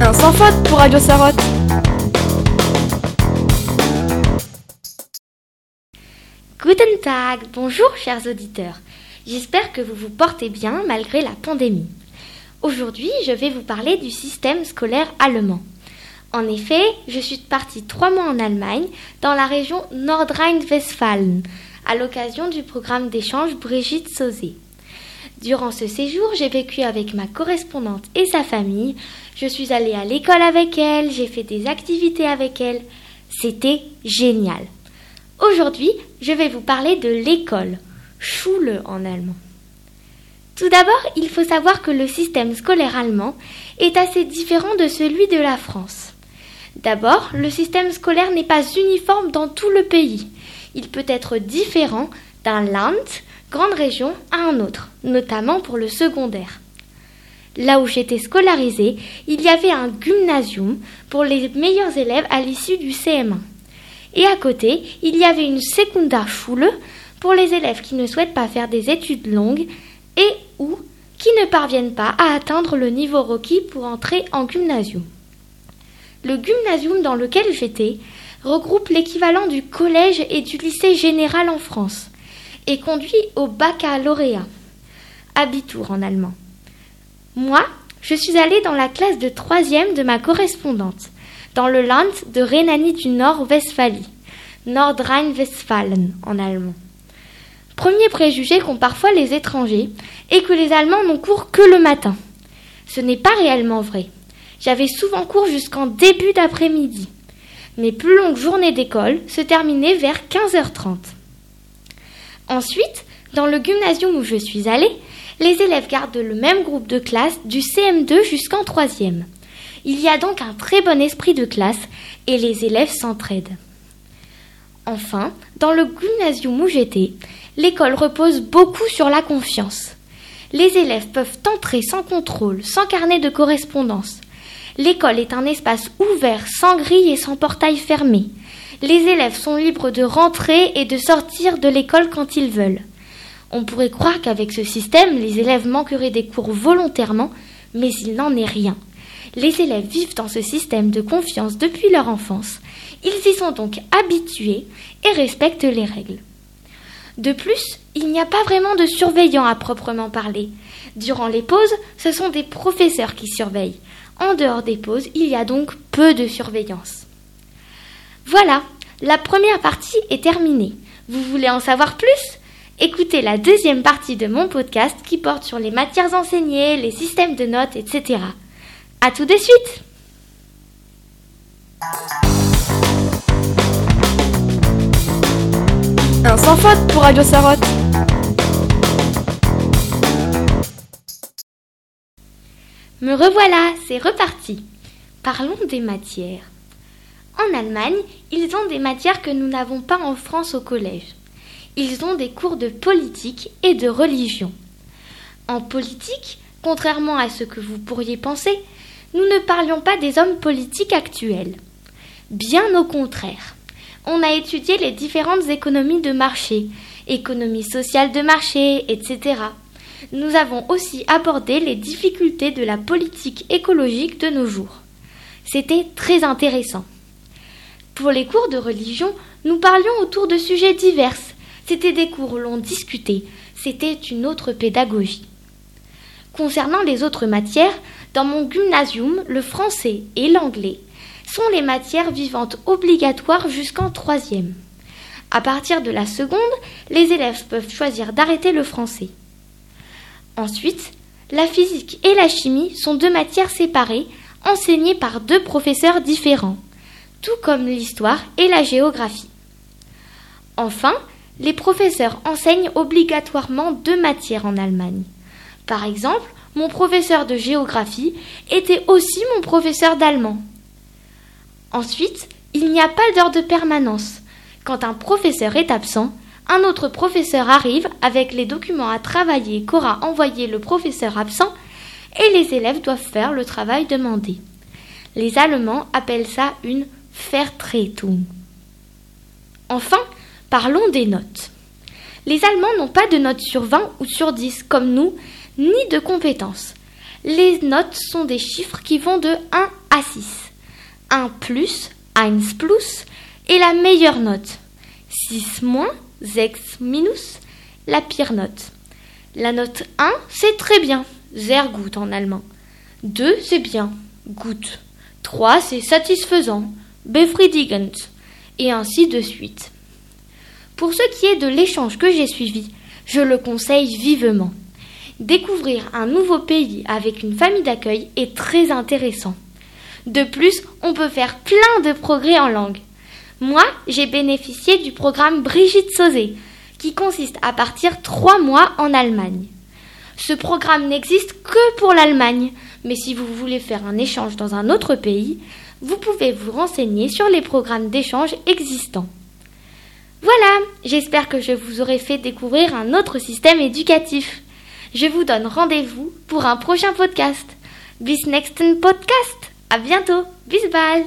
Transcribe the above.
Un sans faute pour Radio Sarotte. Guten Tag, bonjour chers auditeurs. J'espère que vous vous portez bien malgré la pandémie. Aujourd'hui, je vais vous parler du système scolaire allemand. En effet, je suis partie trois mois en Allemagne, dans la région Nordrhein-Westfalen, à l'occasion du programme d'échange Brigitte Sauzé. Durant ce séjour, j'ai vécu avec ma correspondante et sa famille. Je suis allée à l'école avec elle, j'ai fait des activités avec elle. C'était génial. Aujourd'hui, je vais vous parler de l'école, Schule en allemand. Tout d'abord, il faut savoir que le système scolaire allemand est assez différent de celui de la France. D'abord, le système scolaire n'est pas uniforme dans tout le pays. Il peut être différent d'un Land, région, à un autre, notamment pour le secondaire. Là où j'étais scolarisée, il y avait un gymnasium pour les meilleurs élèves à l'issue du CM1. Et à côté, il y avait une Sekundarschule pour les élèves qui ne souhaitent pas faire des études longues et ou qui ne parviennent pas à atteindre le niveau requis pour entrer en gymnasium. Le gymnasium dans lequel j'étais regroupe l'équivalent du collège et du lycée général en France et conduit au baccalauréat, Abitur en allemand. Moi, je suis allée dans la classe de troisième de ma correspondante, dans le Land de Rhénanie du Nord-Westphalie, Nordrhein-Westfalen en allemand. Premier préjugé qu'ont parfois les étrangers est que les Allemands n'ont cours que le matin. Ce n'est pas réellement vrai. J'avais souvent cours jusqu'en début d'après-midi. Mes plus longues journées d'école se terminaient vers 15h30. Ensuite, dans le gymnasium où je suis allée, les élèves gardent le même groupe de classe du CM2 jusqu'en 3e. Il y a donc un très bon esprit de classe et les élèves s'entraident. Enfin, dans le gymnasium où j'étais, l'école repose beaucoup sur la confiance. Les élèves peuvent entrer sans contrôle, sans carnet de correspondance. L'école est un espace ouvert, sans grille et sans portail fermé. Les élèves sont libres de rentrer et de sortir de l'école quand ils veulent. On pourrait croire qu'avec ce système, les élèves manqueraient des cours volontairement, mais il n'en est rien. Les élèves vivent dans ce système de confiance depuis leur enfance. Ils y sont donc habitués et respectent les règles. De plus, il n'y a pas vraiment de surveillants à proprement parler. Durant les pauses, ce sont des professeurs qui surveillent. En dehors des pauses, il y a donc peu de surveillance. Voilà, la première partie est terminée. Vous voulez en savoir plus? Écoutez la deuxième partie de mon podcast qui porte sur les matières enseignées, les systèmes de notes, etc. A tout de suite Un sans faute pour Radio Sarotte. Me revoilà, c'est reparti. Parlons des matières. En Allemagne, ils ont des matières que nous n'avons pas en France au collège. Ils ont des cours de politique et de religion. En politique, contrairement à ce que vous pourriez penser, nous ne parlions pas des hommes politiques actuels. Bien au contraire. On a étudié les différentes économies de marché, économie sociale de marché, etc. Nous avons aussi abordé les difficultés de la politique écologique de nos jours. C'était très intéressant. Pour les cours de religion, nous parlions autour de sujets divers. C'était des cours où l'on discutait. C'était une autre pédagogie. Concernant les autres matières, dans mon gymnasium, le français et l'anglais sont les matières vivantes obligatoires jusqu'en troisième. À partir de la seconde, les élèves peuvent choisir d'arrêter le français. Ensuite, la physique et la chimie sont deux matières séparées, enseignées par deux professeurs différents tout comme l'histoire et la géographie. Enfin, les professeurs enseignent obligatoirement deux matières en Allemagne. Par exemple, mon professeur de géographie était aussi mon professeur d'allemand. Ensuite, il n'y a pas d'heure de permanence. Quand un professeur est absent, un autre professeur arrive avec les documents à travailler qu'aura envoyé le professeur absent et les élèves doivent faire le travail demandé. Les Allemands appellent ça une Vertretung. Enfin, parlons des notes. Les Allemands n'ont pas de notes sur 20 ou sur 10 comme nous, ni de compétences. Les notes sont des chiffres qui vont de 1 à 6. 1 plus, 1 plus est la meilleure note. 6 moins, 6 minus, la pire note. La note 1, c'est très bien, sehr gut en allemand. 2, c'est bien, gut. 3, c'est satisfaisant, befriedigend. Et ainsi de suite. Pour ce qui est de l'échange que j'ai suivi, je le conseille vivement. Découvrir un nouveau pays avec une famille d'accueil est très intéressant. De plus, on peut faire plein de progrès en langue. Moi, j'ai bénéficié du programme Brigitte Sauzé, qui consiste à partir trois mois en Allemagne. Ce programme n'existe que pour l'Allemagne, mais si vous voulez faire un échange dans un autre pays, vous pouvez vous renseigner sur les programmes d'échange existants. Voilà, j'espère que je vous aurai fait découvrir un autre système éducatif. Je vous donne rendez-vous pour un prochain podcast. Bis nächsten Podcast. À bientôt. Bis bald.